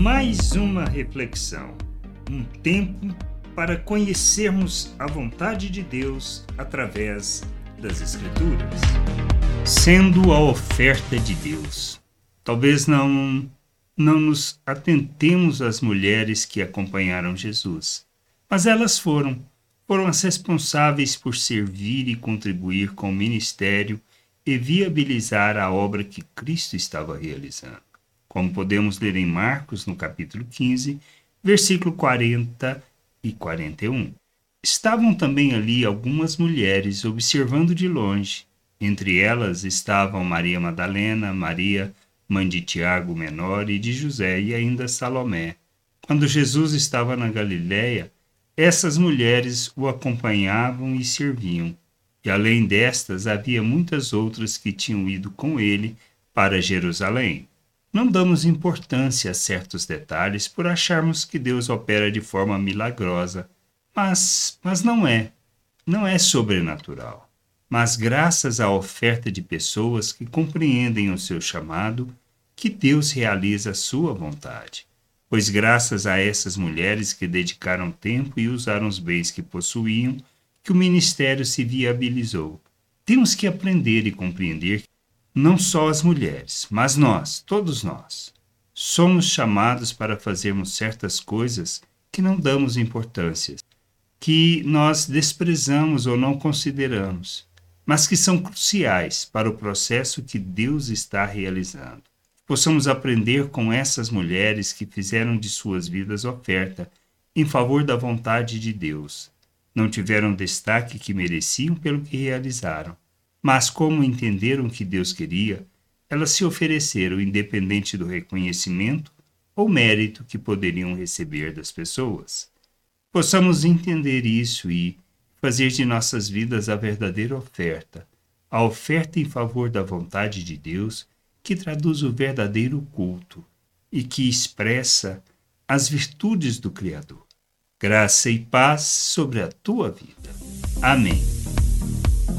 Mais uma reflexão, um tempo para conhecermos a vontade de Deus através das Escrituras. Sendo a oferta de Deus. Talvez não não nos atentemos às mulheres que acompanharam Jesus, mas elas foram foram as responsáveis por servir e contribuir com o ministério e viabilizar a obra que Cristo estava realizando. Como podemos ler em Marcos, no capítulo 15, versículo 40 e 41. Estavam também ali algumas mulheres observando de longe. Entre elas estavam Maria Madalena, Maria, mãe de Tiago menor e de José, e ainda Salomé. Quando Jesus estava na Galiléia, essas mulheres o acompanhavam e serviam, e além destas havia muitas outras que tinham ido com ele para Jerusalém. Não damos importância a certos detalhes por acharmos que Deus opera de forma milagrosa, mas, mas não é. Não é sobrenatural. Mas graças à oferta de pessoas que compreendem o seu chamado, que Deus realiza a sua vontade pois graças a essas mulheres que dedicaram tempo e usaram os bens que possuíam, que o ministério se viabilizou. Temos que aprender e compreender não só as mulheres, mas nós, todos nós, somos chamados para fazermos certas coisas que não damos importância, que nós desprezamos ou não consideramos, mas que são cruciais para o processo que Deus está realizando possamos aprender com essas mulheres que fizeram de suas vidas oferta em favor da vontade de Deus. Não tiveram destaque que mereciam pelo que realizaram, mas como entenderam que Deus queria, elas se ofereceram independente do reconhecimento ou mérito que poderiam receber das pessoas. Possamos entender isso e fazer de nossas vidas a verdadeira oferta, a oferta em favor da vontade de Deus que traduz o verdadeiro culto e que expressa as virtudes do Criador. Graça e paz sobre a tua vida. Amém.